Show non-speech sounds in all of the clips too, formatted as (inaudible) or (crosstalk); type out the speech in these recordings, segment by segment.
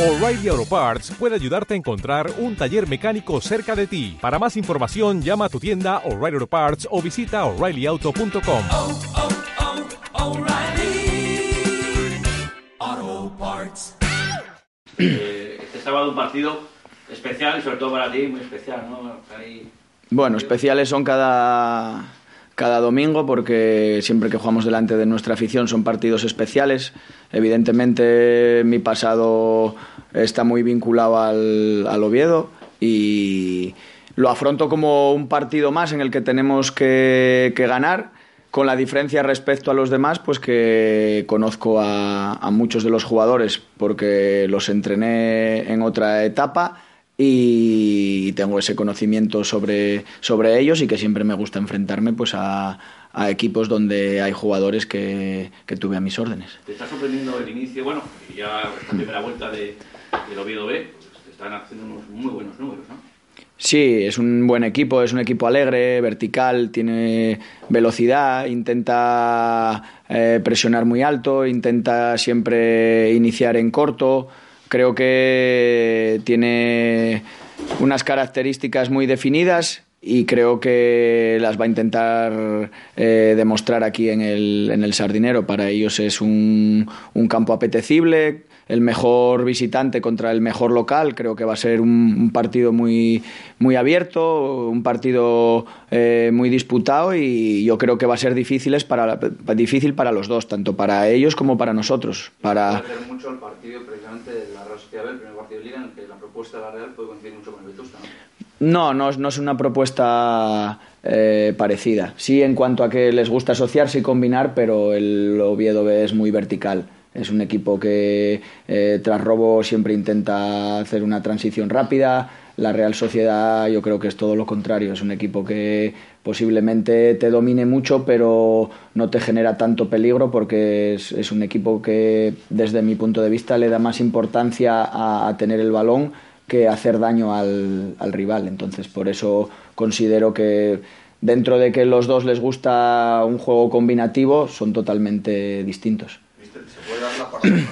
O'Reilly Auto Parts puede ayudarte a encontrar un taller mecánico cerca de ti. Para más información, llama a tu tienda O'Reilly Auto Parts o visita oreillyauto.com. oh, oh, Parts. Eh, este sábado un partido especial y sobre todo para ti muy especial, ¿no? Ahí- Bueno, especiales son cada, cada domingo porque siempre que jugamos delante de nuestra afición son partidos especiales. Evidentemente mi pasado está muy vinculado al, al Oviedo y lo afronto como un partido más en el que tenemos que, que ganar. Con la diferencia respecto a los demás, pues que conozco a, a muchos de los jugadores porque los entrené en otra etapa y tengo ese conocimiento sobre, sobre ellos y que siempre me gusta enfrentarme pues a, a equipos donde hay jugadores que, que tuve a mis órdenes. Te está sorprendiendo el inicio, bueno, ya esta primera vuelta de, del Oviedo B, pues te están haciendo unos muy buenos números, ¿no? Sí, es un buen equipo, es un equipo alegre, vertical, tiene velocidad, intenta eh, presionar muy alto, intenta siempre iniciar en corto. Creo que tiene unas características muy definidas y creo que las va a intentar eh, demostrar aquí en el, en el Sardinero. Para ellos es un, un campo apetecible, el mejor visitante contra el mejor local. Creo que va a ser un, un partido muy, muy abierto, un partido eh, muy disputado y yo creo que va a ser difíciles para, difícil para los dos, tanto para ellos como para nosotros. Para... Hacer mucho el partido precisamente la Real Sociedad el primer partido de en el que la propuesta de la Real puede coincidir mucho con el Vetusta. No, no, es- no es una propuesta eh, parecida. Sí, en cuanto a que les gusta asociarse y combinar, pero el Oviedo es muy vertical. Es un equipo que eh, tras robo siempre intenta hacer una transición rápida. La Real Sociedad yo creo que es todo lo contrario. Es un equipo que posiblemente te domine mucho, pero no te genera tanto peligro porque es, un equipo que desde mi punto de vista le da más importancia a tener el balón que hacer daño al, al rival. Entonces, por eso considero que dentro de que los dos les gusta un juego combinativo, son totalmente distintos. ¿Se puede dar la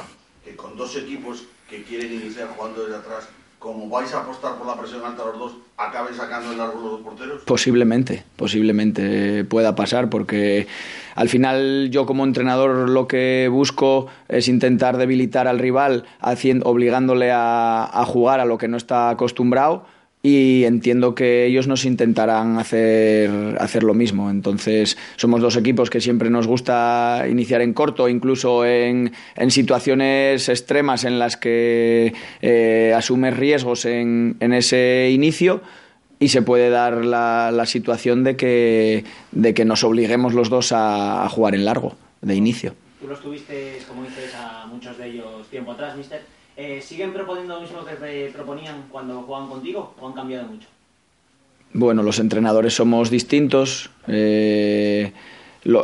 que con dos equipos que quieren iniciar jugando desde atrás, como vais a apostar por la presión alta los dos, acaben sacando el largo los dos porteros? Posiblemente, posiblemente pueda pasar porque al final yo como entrenador lo que busco es intentar debilitar al rival haciendo, obligándole a, a jugar a lo que no está acostumbrado y entiendo que ellos nos intentarán hacer, hacer lo mismo. Entonces somos dos equipos que siempre nos gusta iniciar en corto, incluso en, en situaciones extremas en las que eh, asumes riesgos en, en ese inicio y se puede dar la, la situación de que, de que nos obliguemos los dos a, jugar en largo, de inicio. Tú los tuviste, como dices, a muchos de ellos tiempo atrás, mister. Eh, ¿Siguen proponiendo lo mismo que eh, proponían cuando jugaban contigo o han cambiado mucho? Bueno, los entrenadores somos distintos. eh,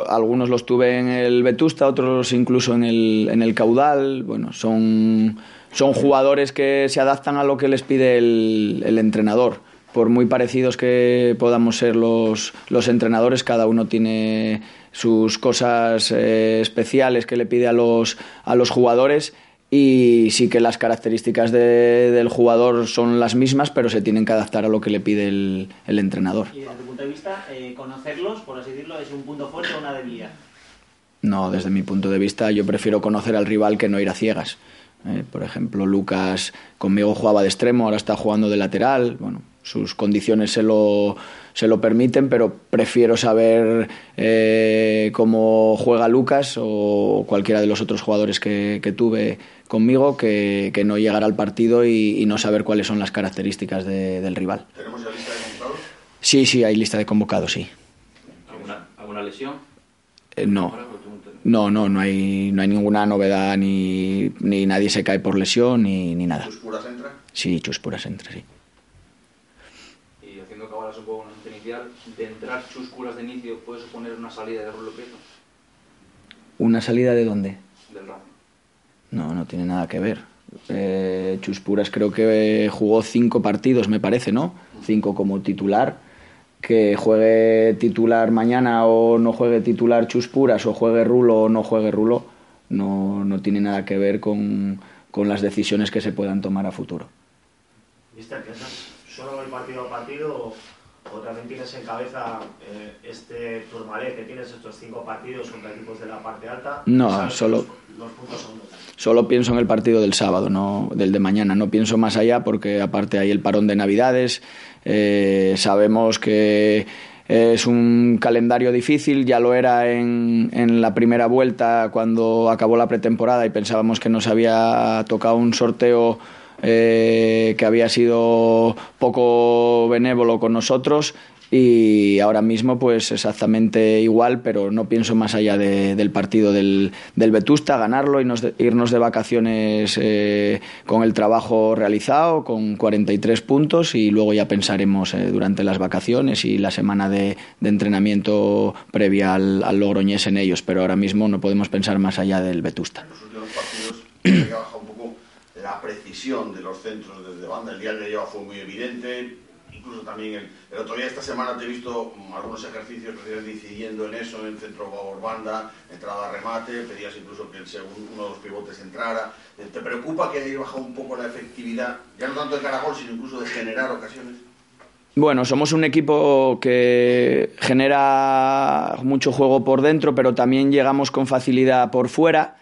algunos los tuve en el Vetusta, otros incluso en el, en el Caudal. Bueno, son, son jugadores que se adaptan a lo que les pide el, el entrenador. Por muy parecidos que podamos ser los, los entrenadores, cada uno tiene sus cosas eh, especiales que le pide a los, a los jugadores y sí que las características de- del jugador son las mismas, pero se tienen que adaptar a lo que le pide el, el entrenador. Y desde tu punto de vista, eh, conocerlos, por así decirlo, es un punto fuerte o una debilidad. No, desde mi punto de vista, yo prefiero conocer al rival que no ir a ciegas. Eh, por ejemplo, Lucas conmigo jugaba de extremo, ahora está jugando de lateral. Bueno, sus condiciones se lo, se lo permiten, pero prefiero saber eh, cómo juega Lucas o cualquiera de los otros jugadores que, que tuve conmigo que, que no llegar al partido y, y no saber cuáles son las características de- del rival. ¿Tenemos ya lista de convocados? Sí, sí, hay lista de convocados, sí. ¿Alguna, alguna lesión? Eh, no. No, no, no hay, no hay ninguna novedad, ni, ni nadie se cae por lesión, ni, ni nada. ¿Tus puras entra? Sí, chuspuras entre, sí. Poco con el inicial, de entrar chuscuras de inicio puede suponer una salida de Rulo Prieto ¿Una salida de dónde? del Racing. No, no tiene nada que ver. Eh, Chuspuras creo que jugó cinco partidos, me parece, ¿no? Cinco como titular. Que juegue titular mañana o no juegue titular Chuspuras o juegue Rulo o no juegue Rulo, no, no tiene nada que ver con, con las decisiones que se puedan tomar a futuro. Mister, ¿piensas solo el partido a partido o, también tienes en cabeza eh, este turmalé que tienes estos cinco partidos contra equipos de la parte alta? No, solo... Los, los puntos son Solo pienso en el partido del sábado, no del de mañana. No pienso más allá porque aparte hay el parón de Navidades. Eh, sabemos que es un calendario difícil, ya lo era en, en, la primera vuelta cuando acabó la pretemporada y pensábamos que nos había tocado un sorteo eh, que había sido poco benévolo con nosotros y ahora mismo pues exactamente igual, pero no pienso más allá de, del partido del, del, Vetusta, ganarlo y nos, irnos de vacaciones eh, con el trabajo realizado, con 43 puntos y luego ya pensaremos eh, durante las vacaciones y la semana de, entrenamiento previa al, al, Logroñés en ellos, pero ahora mismo no podemos pensar más allá del Vetusta. (clears throat) la precisión de los centros desde banda, el día de lleva fue muy evidente, incluso también el, el, otro día esta semana te he visto algunos ejercicios decidiendo en eso, en centro por banda, entrada remate, pedías incluso que el segundo, uno de los pivotes entrara. ¿Te preocupa que haya bajado un poco la efectividad, ya no tanto de caragol, sino incluso de generar ocasiones? Bueno, somos un equipo que genera mucho juego por dentro, pero también llegamos con facilidad por fuera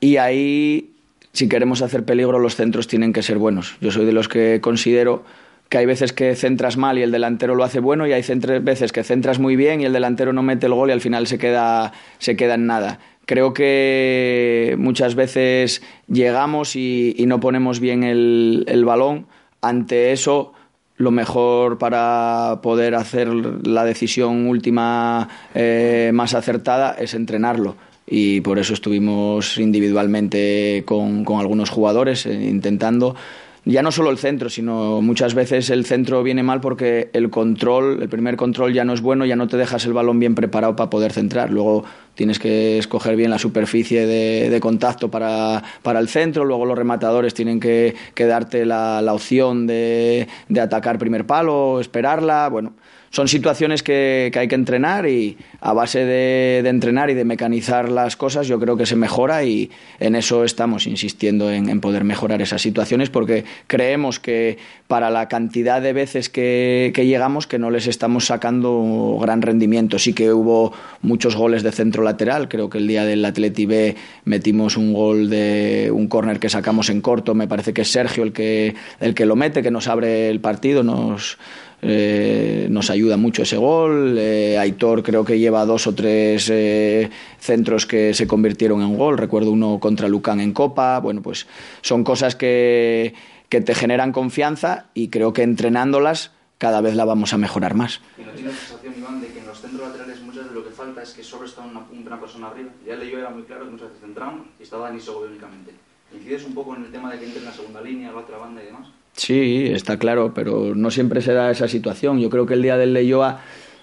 y ahí, si queremos hacer peligro, los centros tienen que ser buenos. Yo soy de los que considero que hay veces que centras mal y el delantero lo hace bueno y hay veces que centras muy bien y el delantero no mete el gol y al final se queda, se queda en nada. Creo que muchas veces llegamos y, no ponemos bien el, el, balón. Ante eso, lo mejor para poder hacer la decisión última eh, más acertada es entrenarlo. Y por eso estuvimos individualmente con, con algunos jugadores eh, intentando ya no solo el centro, sino muchas veces el centro viene mal porque el control, el primer control ya no es bueno, ya no te dejas el balón bien preparado para poder centrar. Luego tienes que escoger bien la superficie de, contacto para, para, el centro, luego los rematadores tienen que, darte la, la opción de, de, atacar primer palo, esperarla, bueno. Son situaciones que, que hay que entrenar y a base de, entrenar y de mecanizar las cosas yo creo que se mejora y en eso estamos insistiendo en, en poder mejorar esas situaciones porque creemos que para la cantidad de veces que, que, llegamos que no les estamos sacando gran rendimiento. Sí que hubo muchos goles de centro lateral, creo que el día del Atleti B metimos un gol de un córner que sacamos en corto, me parece que es Sergio el que, el que lo mete, que nos abre el partido, nos eh, nos ayuda mucho ese gol. Eh, Aitor creo que lleva dos o tres eh, centros que se convirtieron en gol. Recuerdo uno contra Lucán en Copa. Bueno, pues son cosas que, que te generan confianza y creo que entrenándolas cada vez la vamos a mejorar más. ¿Y no tienes la sensación, Iván, de que en los centros laterales muchas de lo que falta es que sobre está una, una persona arriba? Ya le yo era muy claro que muchas veces centramos y estaba Dani Segovia únicamente. ¿Incides un poco en el tema de que entre en la segunda línea, la otra banda y demás? Sí, está claro, pero no siempre se da esa situación. Yo creo que el día del Leyoa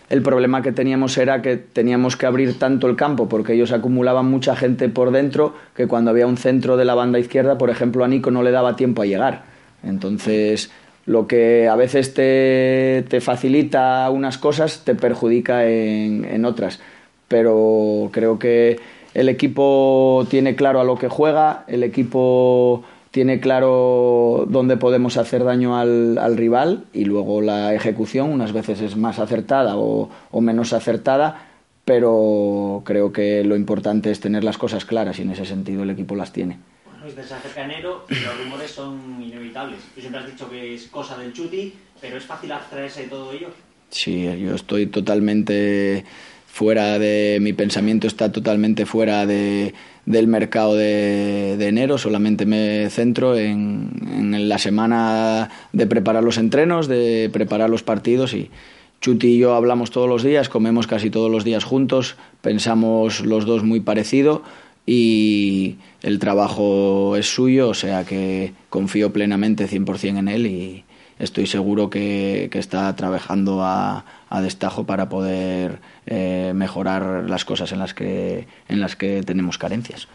el problema que teníamos era que teníamos que abrir tanto el campo porque ellos acumulaban mucha gente por dentro que cuando había un centro de la banda izquierda, por ejemplo, a Nico no le daba tiempo a llegar. Entonces, lo que a veces te, te facilita unas cosas te perjudica en, en otras. Pero creo que el equipo tiene claro a lo que juega, el equipo tiene claro dónde podemos hacer daño al, al, rival y luego la ejecución unas veces es más acertada o, o, menos acertada, pero creo que lo importante es tener las cosas claras y en ese sentido el equipo las tiene. Bueno, se enero y los rumores son inevitables. Tú siempre has dicho que es cosa del chuti, pero es fácil abstraerse de todo ello. Sí, yo estoy totalmente fuera de mi pensamiento está totalmente fuera de, del mercado de, de, enero, solamente me centro en, en, la semana de preparar los entrenos, de preparar los partidos y Chuti y yo hablamos todos los días, comemos casi todos los días juntos, pensamos los dos muy parecido y el trabajo es suyo, o sea que confío plenamente 100% en él y estoy seguro que, está trabajando a, a destajo para poder eh, mejorar las cosas en las que, en las que tenemos carencias.